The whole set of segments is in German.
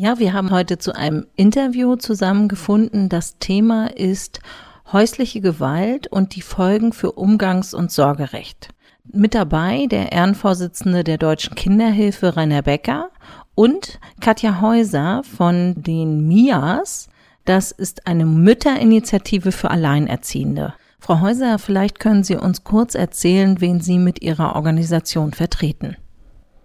Ja, wir haben heute zu einem Interview zusammengefunden. Das Thema ist häusliche Gewalt und die Folgen für Umgangs- und Sorgerecht. Mit dabei der Ehrenvorsitzende der Deutschen Kinderhilfe Rainer Becker und Katja Häuser von den MIAs. Das ist eine Mütterinitiative für Alleinerziehende. Frau Häuser, vielleicht können Sie uns kurz erzählen, wen Sie mit Ihrer Organisation vertreten.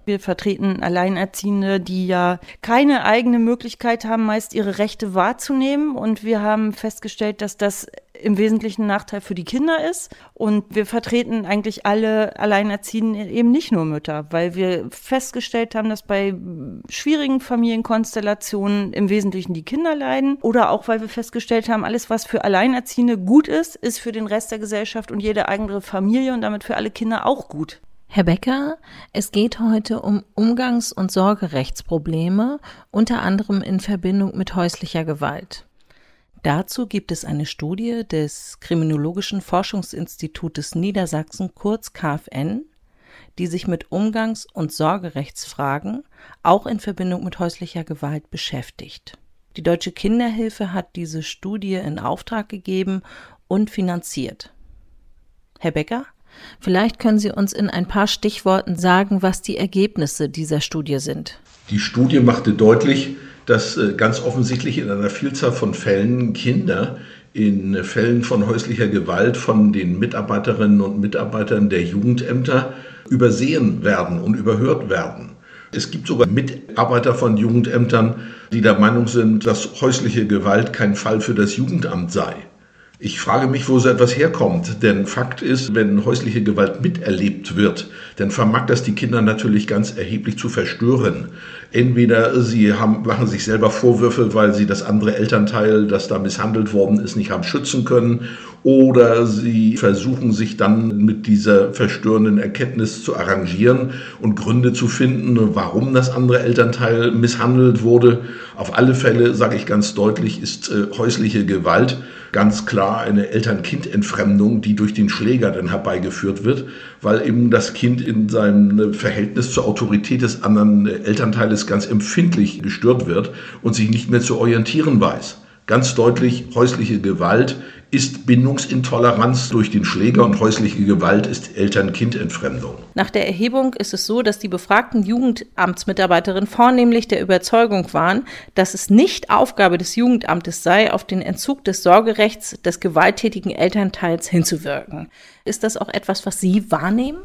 Wir vertreten Alleinerziehende, die ja keine eigene Möglichkeit haben, meist ihre Rechte wahrzunehmen. Und wir haben festgestellt, dass das im Wesentlichen ein Nachteil für die Kinder ist. Und wir vertreten eigentlich alle Alleinerziehenden eben nicht nur Mütter, weil wir festgestellt haben, dass bei schwierigen Familienkonstellationen im Wesentlichen die Kinder leiden. Oder auch, weil wir festgestellt haben, alles, was für Alleinerziehende gut ist, ist für den Rest der Gesellschaft und jede andere Familie und damit für alle Kinder auch gut. Herr Becker, es geht heute um Umgangs- und Sorgerechtsprobleme, unter anderem in Verbindung mit häuslicher Gewalt. Dazu gibt es eine Studie des Kriminologischen Forschungsinstitutes Niedersachsen, kurz KfN, die sich mit Umgangs- und Sorgerechtsfragen auch in Verbindung mit häuslicher Gewalt beschäftigt. Die Deutsche Kinderhilfe hat diese Studie in Auftrag gegeben und finanziert. Herr Becker, Vielleicht können Sie uns in ein paar Stichworten sagen, was die Ergebnisse dieser Studie sind. Die Studie machte deutlich, dass äh, ganz offensichtlich in einer Vielzahl von Fällen Kinder in Fällen von häuslicher Gewalt von den Mitarbeiterinnen und Mitarbeitern der Jugendämter übersehen werden und überhört werden. Es gibt sogar Mitarbeiter von Jugendämtern, die der Meinung sind, dass häusliche Gewalt kein Fall für das Jugendamt sei. Ich frage mich, wo so etwas herkommt, denn Fakt ist, wenn häusliche Gewalt miterlebt wird, dann vermag das die Kinder natürlich ganz erheblich zu verstören. Entweder sie haben, machen sich selber Vorwürfe, weil sie das andere Elternteil, das da misshandelt worden ist, nicht haben schützen können, oder sie versuchen sich dann mit dieser verstörenden Erkenntnis zu arrangieren und Gründe zu finden, warum das andere Elternteil misshandelt wurde. Auf alle Fälle, sage ich ganz deutlich, ist äh, häusliche Gewalt ganz klar eine Eltern-Kind-Entfremdung, die durch den Schläger dann herbeigeführt wird, weil eben das Kind in seinem Verhältnis zur Autorität des anderen Elternteiles ganz empfindlich gestört wird und sich nicht mehr zu orientieren weiß. Ganz deutlich, häusliche Gewalt ist Bindungsintoleranz durch den Schläger und häusliche Gewalt ist Eltern-Kind-Entfremdung. Nach der Erhebung ist es so, dass die befragten Jugendamtsmitarbeiterinnen vornehmlich der Überzeugung waren, dass es nicht Aufgabe des Jugendamtes sei, auf den Entzug des Sorgerechts des gewalttätigen Elternteils hinzuwirken. Ist das auch etwas, was Sie wahrnehmen?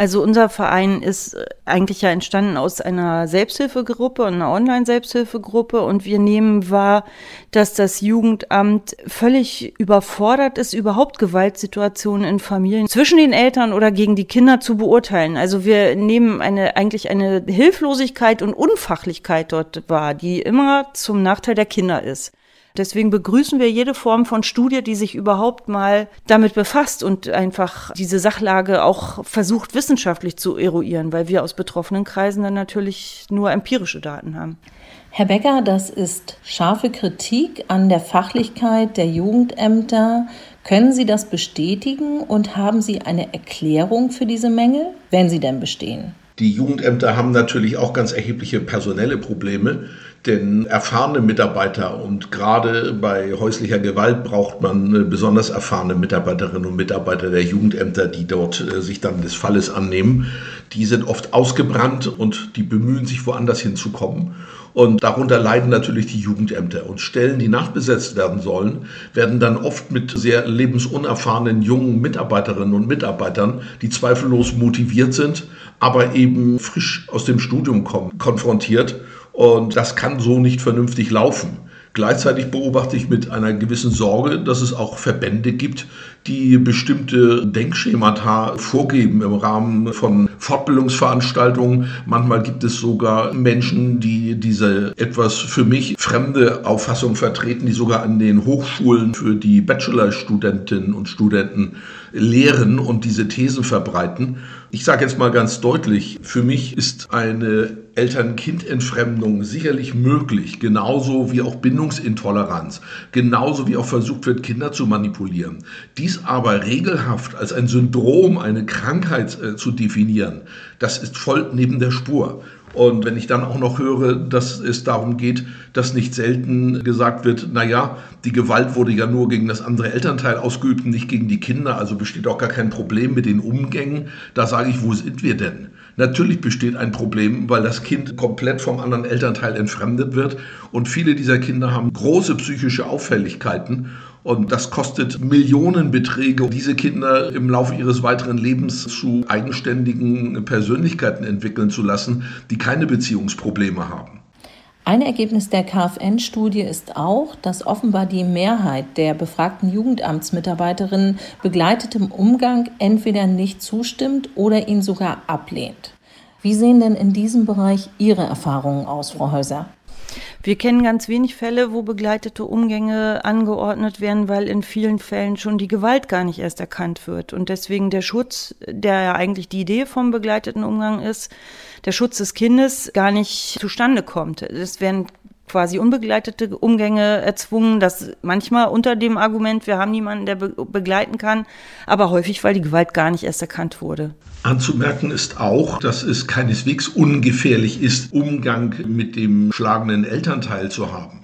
Also unser Verein ist äh, eigentlich ja entstanden aus einer Selbsthilfegruppe, einer Online-Selbsthilfegruppe und wir nehmen wahr, dass das Jugendamt völlig überfordert ist, überhaupt Gewaltsituationen in Familien zwischen den Eltern oder gegen die Kinder zu beurteilen. Also wir nehmen eine, eigentlich eine Hilflosigkeit und Unfachlichkeit dort wahr, die immer zum Nachteil der Kinder ist. Deswegen begrüßen wir jede Form von Studie, die sich überhaupt mal damit befasst und einfach diese Sachlage auch versucht wissenschaftlich zu eruieren, weil wir aus betroffenen Kreisen dann natürlich nur empirische Daten haben. Herr Becker, das ist scharfe Kritik an der Fachlichkeit der Jugendämter. Können Sie das bestätigen und haben Sie eine Erklärung für diese Mängel, wenn sie denn bestehen? Die Jugendämter haben natürlich auch ganz erhebliche personelle Probleme. Denn erfahrene Mitarbeiter und gerade bei häuslicher Gewalt braucht man besonders erfahrene Mitarbeiterinnen und Mitarbeiter der Jugendämter, die dort äh, sich dann des Falles annehmen. Die sind oft ausgebrannt und die bemühen sich woanders hinzukommen. Und darunter leiden natürlich die Jugendämter. Und Stellen, die nachbesetzt werden sollen, werden dann oft mit sehr lebensunerfahrenen jungen Mitarbeiterinnen und Mitarbeitern, die zweifellos motiviert sind, aber eben frisch aus dem Studium kommen, konfrontiert. Und das kann so nicht vernünftig laufen. Gleichzeitig beobachte ich mit einer gewissen Sorge, dass es auch Verbände gibt, die bestimmte Denkschemata vorgeben im Rahmen von Fortbildungsveranstaltungen. Manchmal gibt es sogar Menschen, die diese etwas für mich fremde Auffassung vertreten, die sogar an den Hochschulen für die Bachelorstudentinnen und Studenten lehren und diese Thesen verbreiten. Ich sage jetzt mal ganz deutlich, für mich ist eine Eltern-Kind-Entfremdung sicherlich möglich, genauso wie auch Bindungsintoleranz, genauso wie auch versucht wird, Kinder zu manipulieren. Dies aber regelhaft als ein Syndrom, eine Krankheit äh, zu definieren, das ist voll neben der Spur. Und wenn ich dann auch noch höre, dass es darum geht, dass nicht selten gesagt wird, na ja, die Gewalt wurde ja nur gegen das andere Elternteil ausgeübt, nicht gegen die Kinder, also besteht auch gar kein Problem mit den Umgängen, da sage ich, wo sind wir denn? Natürlich besteht ein Problem, weil das Kind komplett vom anderen Elternteil entfremdet wird. Und viele dieser Kinder haben große psychische Auffälligkeiten und das kostet Millionenbeträge, diese Kinder im Laufe ihres weiteren Lebens zu eigenständigen Persönlichkeiten entwickeln zu lassen, die keine Beziehungsprobleme haben. Ein Ergebnis der KfN-Studie ist auch, dass offenbar die Mehrheit der befragten Jugendamtsmitarbeiterinnen begleitetem Umgang entweder nicht zustimmt oder ihn sogar ablehnt. Wie sehen denn in diesem Bereich Ihre Erfahrungen aus, Frau Häuser? Wir kennen ganz wenig Fälle, wo begleitete Umgänge angeordnet werden, weil in vielen Fällen schon die Gewalt gar nicht erst erkannt wird. Und deswegen der Schutz, der ja eigentlich die Idee vom begleiteten Umgang ist, der Schutz des Kindes gar nicht zustande kommt. Es werden quasi unbegleitete Umgänge erzwungen, das manchmal unter dem Argument, wir haben niemanden, der be begleiten kann, aber häufig, weil die Gewalt gar nicht erst erkannt wurde. Anzumerken ist auch, dass es keineswegs ungefährlich ist, Umgang mit dem schlagenden Elternteil zu haben.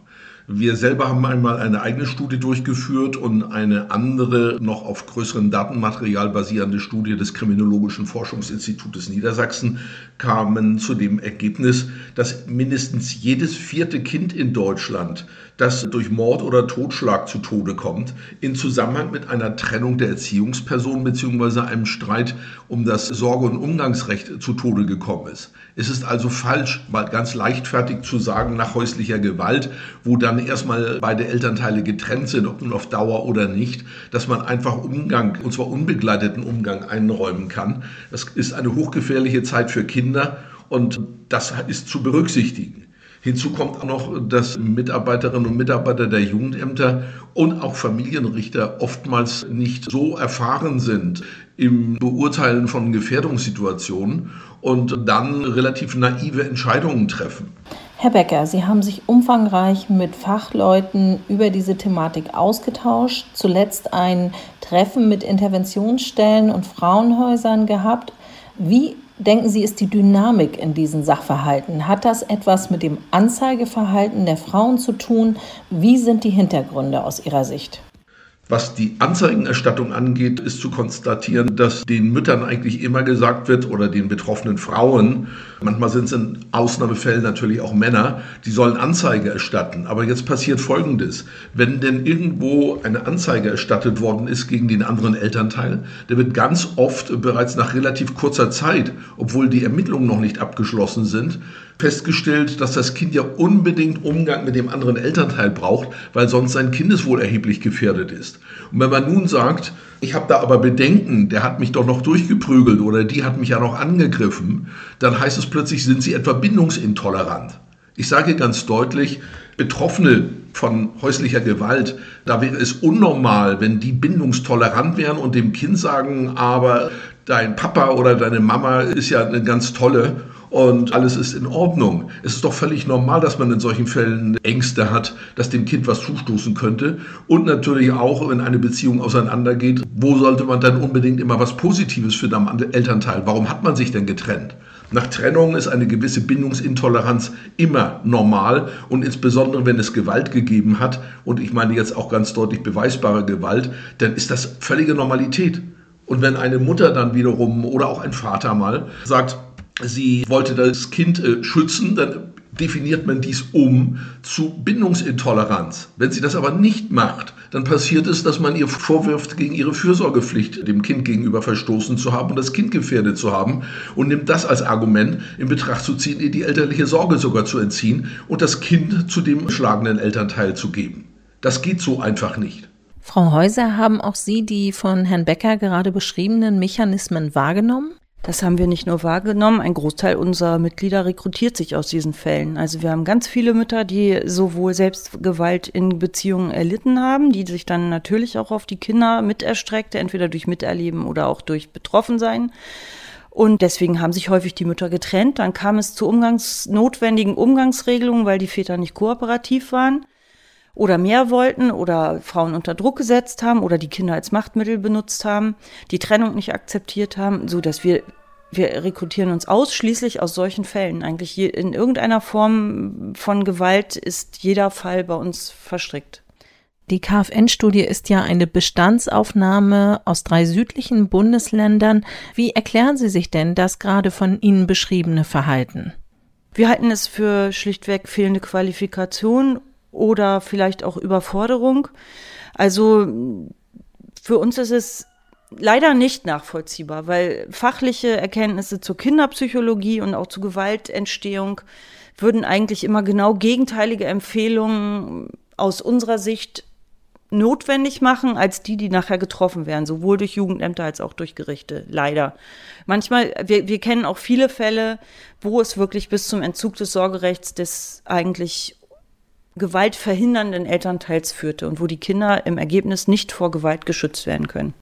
Wir selber haben einmal eine eigene Studie durchgeführt und eine andere, noch auf größerem Datenmaterial basierende Studie des Kriminologischen Forschungsinstitutes Niedersachsen kamen zu dem Ergebnis, dass mindestens jedes vierte Kind in Deutschland, das durch Mord oder Totschlag zu Tode kommt, in Zusammenhang mit einer Trennung der Erziehungsperson bzw. einem Streit um das Sorge- und Umgangsrecht zu Tode gekommen ist. Es ist also falsch, mal ganz leichtfertig zu sagen, nach häuslicher Gewalt, wo dann erstmal beide Elternteile getrennt sind, ob nun auf Dauer oder nicht, dass man einfach Umgang, und zwar unbegleiteten Umgang einräumen kann. Das ist eine hochgefährliche Zeit für Kinder und das ist zu berücksichtigen. Hinzu kommt auch noch, dass Mitarbeiterinnen und Mitarbeiter der Jugendämter und auch Familienrichter oftmals nicht so erfahren sind im Beurteilen von Gefährdungssituationen und dann relativ naive Entscheidungen treffen. Herr Becker, Sie haben sich umfangreich mit Fachleuten über diese Thematik ausgetauscht, zuletzt ein Treffen mit Interventionsstellen und Frauenhäusern gehabt. Wie denken Sie, ist die Dynamik in diesen Sachverhalten? Hat das etwas mit dem Anzeigeverhalten der Frauen zu tun? Wie sind die Hintergründe aus Ihrer Sicht? Was die Anzeigenerstattung angeht, ist zu konstatieren, dass den Müttern eigentlich immer gesagt wird oder den betroffenen Frauen, manchmal sind es in Ausnahmefällen natürlich auch Männer, die sollen Anzeige erstatten. Aber jetzt passiert Folgendes. Wenn denn irgendwo eine Anzeige erstattet worden ist gegen den anderen Elternteil, der wird ganz oft bereits nach relativ kurzer Zeit, obwohl die Ermittlungen noch nicht abgeschlossen sind, festgestellt, dass das Kind ja unbedingt Umgang mit dem anderen Elternteil braucht, weil sonst sein Kindeswohl erheblich gefährdet ist. Und wenn man nun sagt, ich habe da aber Bedenken, der hat mich doch noch durchgeprügelt oder die hat mich ja noch angegriffen, dann heißt es plötzlich, sind sie etwa bindungsintolerant. Ich sage ganz deutlich, Betroffene von häuslicher Gewalt, da wäre es unnormal, wenn die bindungstolerant wären und dem Kind sagen, aber dein Papa oder deine Mama ist ja eine ganz tolle und alles ist in Ordnung. Es ist doch völlig normal, dass man in solchen Fällen Ängste hat, dass dem Kind was zustoßen könnte. Und natürlich auch, wenn eine Beziehung auseinandergeht, wo sollte man dann unbedingt immer was Positives für den Elternteil? Warum hat man sich denn getrennt? Nach Trennung ist eine gewisse Bindungsintoleranz immer normal und insbesondere wenn es Gewalt gegeben hat, und ich meine jetzt auch ganz deutlich beweisbare Gewalt, dann ist das völlige Normalität. Und wenn eine Mutter dann wiederum oder auch ein Vater mal sagt, sie wollte das Kind äh, schützen, dann definiert man dies um zu Bindungsintoleranz. Wenn sie das aber nicht macht, dann passiert es, dass man ihr vorwirft, gegen ihre Fürsorgepflicht dem Kind gegenüber verstoßen zu haben und das Kind gefährdet zu haben und nimmt das als Argument in Betracht zu ziehen, ihr die elterliche Sorge sogar zu entziehen und das Kind zu dem schlagenden Elternteil zu geben. Das geht so einfach nicht. Frau Häuser, haben auch Sie die von Herrn Becker gerade beschriebenen Mechanismen wahrgenommen? Das haben wir nicht nur wahrgenommen, ein Großteil unserer Mitglieder rekrutiert sich aus diesen Fällen. Also wir haben ganz viele Mütter, die sowohl Selbstgewalt in Beziehungen erlitten haben, die sich dann natürlich auch auf die Kinder miterstreckte, entweder durch Miterleben oder auch durch Betroffensein. Und deswegen haben sich häufig die Mütter getrennt. Dann kam es zu Umgangs notwendigen Umgangsregelungen, weil die Väter nicht kooperativ waren oder mehr wollten oder Frauen unter Druck gesetzt haben oder die Kinder als Machtmittel benutzt haben, die Trennung nicht akzeptiert haben, so dass wir wir rekrutieren uns ausschließlich aus solchen Fällen. Eigentlich in irgendeiner Form von Gewalt ist jeder Fall bei uns verstrickt. Die KfN-Studie ist ja eine Bestandsaufnahme aus drei südlichen Bundesländern. Wie erklären Sie sich denn das gerade von Ihnen beschriebene Verhalten? Wir halten es für schlichtweg fehlende Qualifikation oder vielleicht auch Überforderung. Also für uns ist es leider nicht nachvollziehbar, weil fachliche Erkenntnisse zur Kinderpsychologie und auch zur Gewaltentstehung würden eigentlich immer genau gegenteilige Empfehlungen aus unserer Sicht notwendig machen, als die, die nachher getroffen werden, sowohl durch Jugendämter als auch durch Gerichte, leider. Manchmal, wir, wir kennen auch viele Fälle, wo es wirklich bis zum Entzug des Sorgerechts des eigentlich gewaltverhindernden Elternteils führte und wo die Kinder im Ergebnis nicht vor Gewalt geschützt werden können.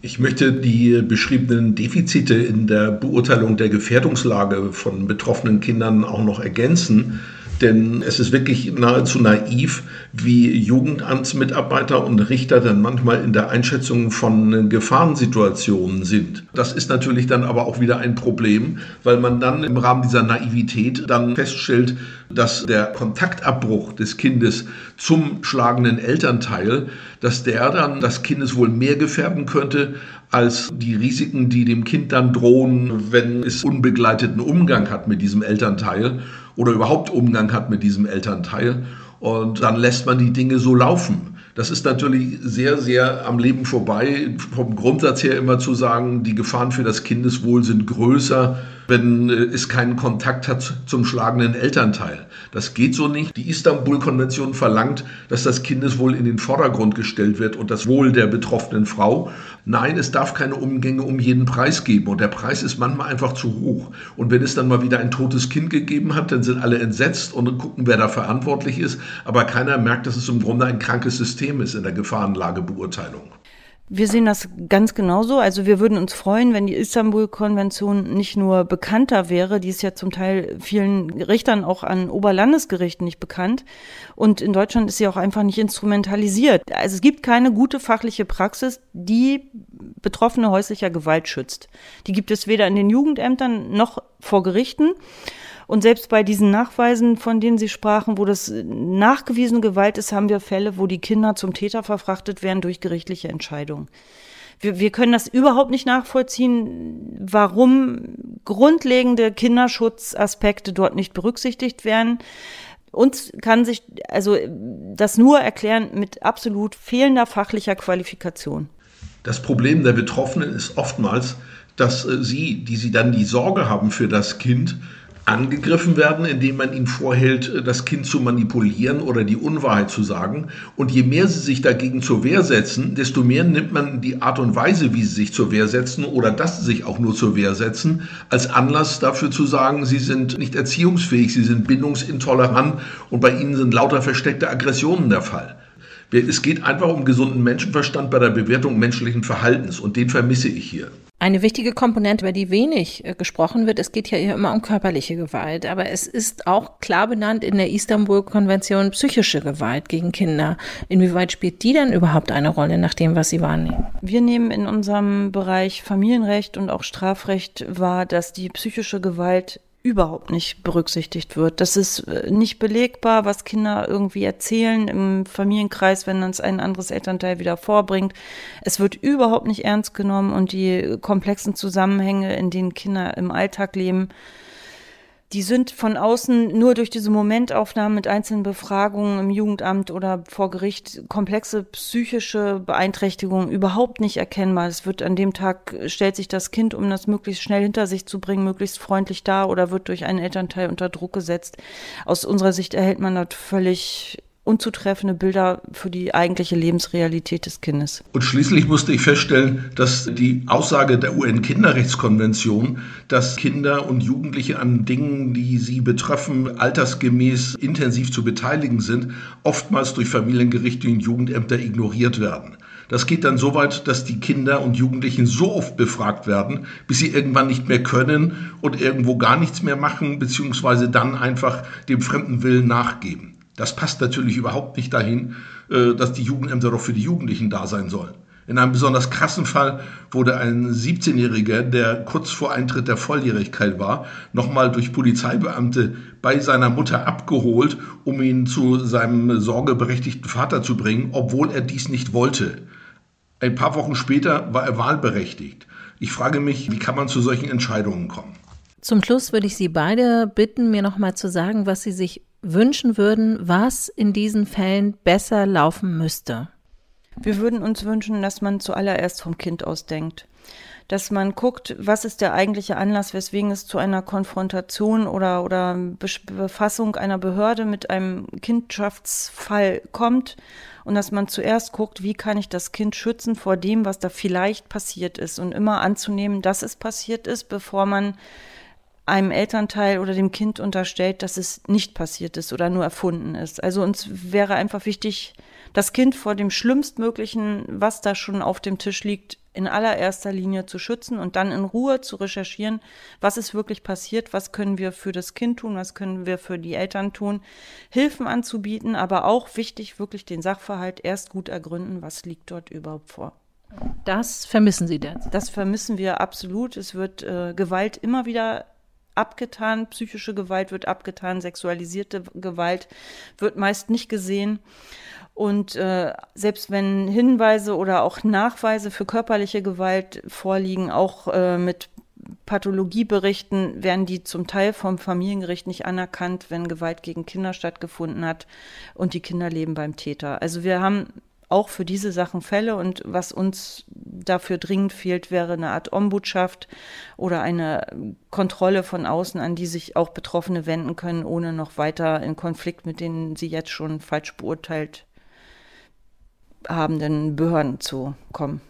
Ich möchte die beschriebenen Defizite in der Beurteilung der Gefährdungslage von betroffenen Kindern auch noch ergänzen. Denn es ist wirklich nahezu naiv, wie Jugendamtsmitarbeiter und Richter dann manchmal in der Einschätzung von Gefahrensituationen sind. Das ist natürlich dann aber auch wieder ein Problem, weil man dann im Rahmen dieser Naivität dann feststellt, dass der Kontaktabbruch des Kindes zum schlagenden Elternteil, dass der dann das Kindes wohl mehr gefährden könnte als die Risiken, die dem Kind dann drohen, wenn es unbegleiteten Umgang hat mit diesem Elternteil oder überhaupt Umgang hat mit diesem Elternteil. Und dann lässt man die Dinge so laufen. Das ist natürlich sehr, sehr am Leben vorbei, vom Grundsatz her immer zu sagen, die Gefahren für das Kindeswohl sind größer wenn äh, es keinen Kontakt hat zum schlagenden Elternteil. Das geht so nicht. Die Istanbul-Konvention verlangt, dass das Kindeswohl in den Vordergrund gestellt wird und das Wohl der betroffenen Frau. Nein, es darf keine Umgänge um jeden Preis geben und der Preis ist manchmal einfach zu hoch. Und wenn es dann mal wieder ein totes Kind gegeben hat, dann sind alle entsetzt und gucken, wer da verantwortlich ist. Aber keiner merkt, dass es im Grunde ein krankes System ist in der Gefahrenlagebeurteilung. Wir sehen das ganz genauso. Also wir würden uns freuen, wenn die Istanbul-Konvention nicht nur bekannter wäre, die ist ja zum Teil vielen Richtern auch an Oberlandesgerichten nicht bekannt. Und in Deutschland ist sie auch einfach nicht instrumentalisiert. Also es gibt keine gute fachliche Praxis, die Betroffene häuslicher Gewalt schützt. Die gibt es weder in den Jugendämtern noch vor Gerichten. Und selbst bei diesen Nachweisen, von denen Sie sprachen, wo das nachgewiesene Gewalt ist, haben wir Fälle, wo die Kinder zum Täter verfrachtet werden durch gerichtliche Entscheidungen. Wir, wir können das überhaupt nicht nachvollziehen, warum grundlegende Kinderschutzaspekte dort nicht berücksichtigt werden. Uns kann sich also das nur erklären mit absolut fehlender fachlicher Qualifikation. Das Problem der Betroffenen ist oftmals, dass äh, sie, die sie dann die Sorge haben für das Kind, angegriffen werden, indem man ihnen vorhält, das Kind zu manipulieren oder die Unwahrheit zu sagen. Und je mehr sie sich dagegen zur Wehr setzen, desto mehr nimmt man die Art und Weise, wie sie sich zur Wehr setzen oder dass sie sich auch nur zur Wehr setzen, als Anlass dafür zu sagen, sie sind nicht erziehungsfähig, sie sind bindungsintolerant und bei ihnen sind lauter versteckte Aggressionen der Fall. Es geht einfach um gesunden Menschenverstand bei der Bewertung menschlichen Verhaltens und den vermisse ich hier. Eine wichtige Komponente, über die wenig äh, gesprochen wird, es geht ja immer um körperliche Gewalt, aber es ist auch klar benannt in der Istanbul-Konvention psychische Gewalt gegen Kinder. Inwieweit spielt die denn überhaupt eine Rolle nach dem, was Sie wahrnehmen? Wir nehmen in unserem Bereich Familienrecht und auch Strafrecht wahr, dass die psychische Gewalt überhaupt nicht berücksichtigt wird. Das ist äh, nicht belegbar, was Kinder irgendwie erzählen im Familienkreis, wenn dann ein anderes Elternteil wieder vorbringt. Es wird überhaupt nicht ernst genommen und die komplexen Zusammenhänge, in denen Kinder im Alltag leben, die sind von außen nur durch diese Momentaufnahmen mit einzelnen Befragungen im Jugendamt oder vor Gericht komplexe psychische Beeinträchtigungen überhaupt nicht erkennbar. Es wird an dem Tag, stellt sich das Kind, um das möglichst schnell hinter sich zu bringen, möglichst freundlich da oder wird durch einen Elternteil unter Druck gesetzt. Aus unserer Sicht erhält man dort völlig unzutreffende Bilder für die eigentliche Lebensrealität des Kindes. Und schließlich musste ich feststellen, dass die Aussage der UN-Kinderrechtskonvention, dass Kinder und Jugendliche an Dingen, die sie betreffen, altersgemäß intensiv zu beteiligen sind, oftmals durch Familiengerichte und Jugendämter ignoriert werden. Das geht dann so weit, dass die Kinder und Jugendlichen so oft befragt werden, bis sie irgendwann nicht mehr können und irgendwo gar nichts mehr machen, beziehungsweise dann einfach dem fremden Willen nachgeben. Das passt natürlich überhaupt nicht dahin, äh, dass die Jugendämter doch für die Jugendlichen da sein sollen. In einem besonders krassen Fall wurde ein 17-Jähriger, der kurz vor Eintritt der Volljährigkeit war, nochmal durch Polizeibeamte bei seiner Mutter abgeholt, um ihn zu seinem sorgeberechtigten Vater zu bringen, obwohl er dies nicht wollte. Ein paar Wochen später war er wahlberechtigt. Ich frage mich, wie kann man zu solchen Entscheidungen kommen? Zum Schluss würde ich Sie beide bitten, mir nochmal zu sagen, was Sie sich wünschen würden, was in diesen Fällen besser laufen müsste. Wir würden uns wünschen, dass man zuallererst vom Kind aus denkt. Dass man guckt, was ist der eigentliche Anlass, weswegen es zu einer Konfrontation oder, oder Befassung einer Behörde mit einem Kindschaftsfall kommt und dass man zuerst guckt, wie kann ich das Kind schützen vor dem, was da vielleicht passiert ist und immer anzunehmen, dass es passiert ist, bevor man einem Elternteil oder dem Kind unterstellt, dass es nicht passiert ist oder nur erfunden ist. Also uns wäre einfach wichtig, das Kind vor dem Schlimmstmöglichen, was da schon auf dem Tisch liegt, in allererster Linie zu schützen und dann in Ruhe zu recherchieren, was ist wirklich passiert, was können wir für das Kind tun, was können wir für die Eltern tun, Hilfen anzubieten, aber auch wichtig, wirklich den Sachverhalt erst gut ergründen, was liegt dort überhaupt vor. Das vermissen Sie derzeit? Das vermissen wir absolut. Es wird äh, Gewalt immer wieder abgetan, psychische Gewalt wird abgetan, sexualisierte Gewalt wird meist nicht gesehen. Und äh, selbst wenn Hinweise oder auch Nachweise für körperliche Gewalt vorliegen, auch äh, mit Pathologieberichten werden die zum Teil vom Familiengericht nicht anerkannt, wenn Gewalt gegen Kinder stattgefunden hat und die Kinder leben beim Täter. Also wir haben auch für diese Sachen Fälle. Und was uns dafür dringend fehlt, wäre eine Art Ombudschaft oder eine Kontrolle von außen, an die sich auch Betroffene wenden können, ohne noch weiter in Konflikt mit denen sie jetzt schon falsch beurteilt habenden Behörden zu kommen.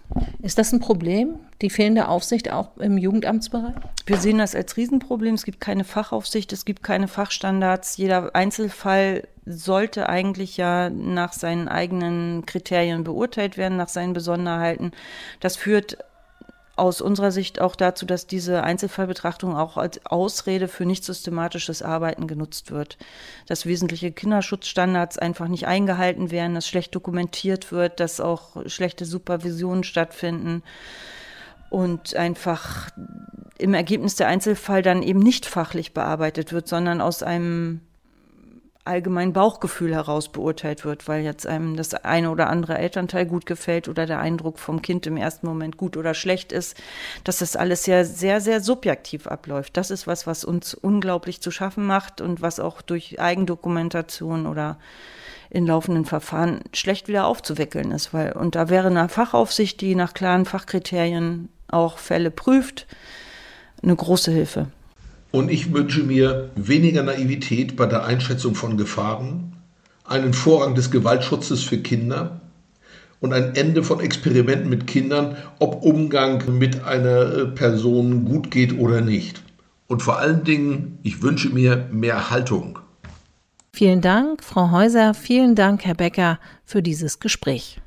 Ist das ein Problem, die fehlende Aufsicht auch im Jugendamtsbereich? Wir sehen das als Riesenproblem. Es gibt keine Fachaufsicht, es gibt keine Fachstandards. Jeder Einzelfall sollte eigentlich ja nach seinen eigenen Kriterien beurteilt werden, nach seinen Besonderheiten. Das führt aus unserer Sicht auch dazu, dass diese Einzelfallbetrachtung auch als Ausrede für nicht systematisches Arbeiten genutzt wird. Dass wesentliche Kinderschutzstandards einfach nicht eingehalten werden, dass schlecht dokumentiert wird, dass auch schlechte Supervisionen stattfinden und einfach im Ergebnis der Einzelfall dann eben nicht fachlich bearbeitet wird, sondern aus einem allgemein Bauchgefühl heraus beurteilt wird, weil jetzt einem das eine oder andere Elternteil gut gefällt oder der Eindruck vom Kind im ersten Moment gut oder schlecht ist, dass das alles ja sehr, sehr subjektiv abläuft. Das ist was, was uns unglaublich zu schaffen macht und was auch durch Eigendokumentation oder in laufenden Verfahren schlecht wieder aufzuwickeln ist, weil, und da wäre eine Fachaufsicht, die nach klaren Fachkriterien auch Fälle prüft, eine große Hilfe. Und ich wünsche mir weniger Naivität bei der Einschätzung von Gefahren, einen Vorrang des Gewaltschutzes für Kinder und ein Ende von Experimenten mit Kindern, ob Umgang mit einer äh, Person gut geht oder nicht. Und vor allen Dingen, ich wünsche mir mehr Haltung. Vielen Dank, Frau Häuser, vielen Dank, Herr Becker, für dieses Gespräch.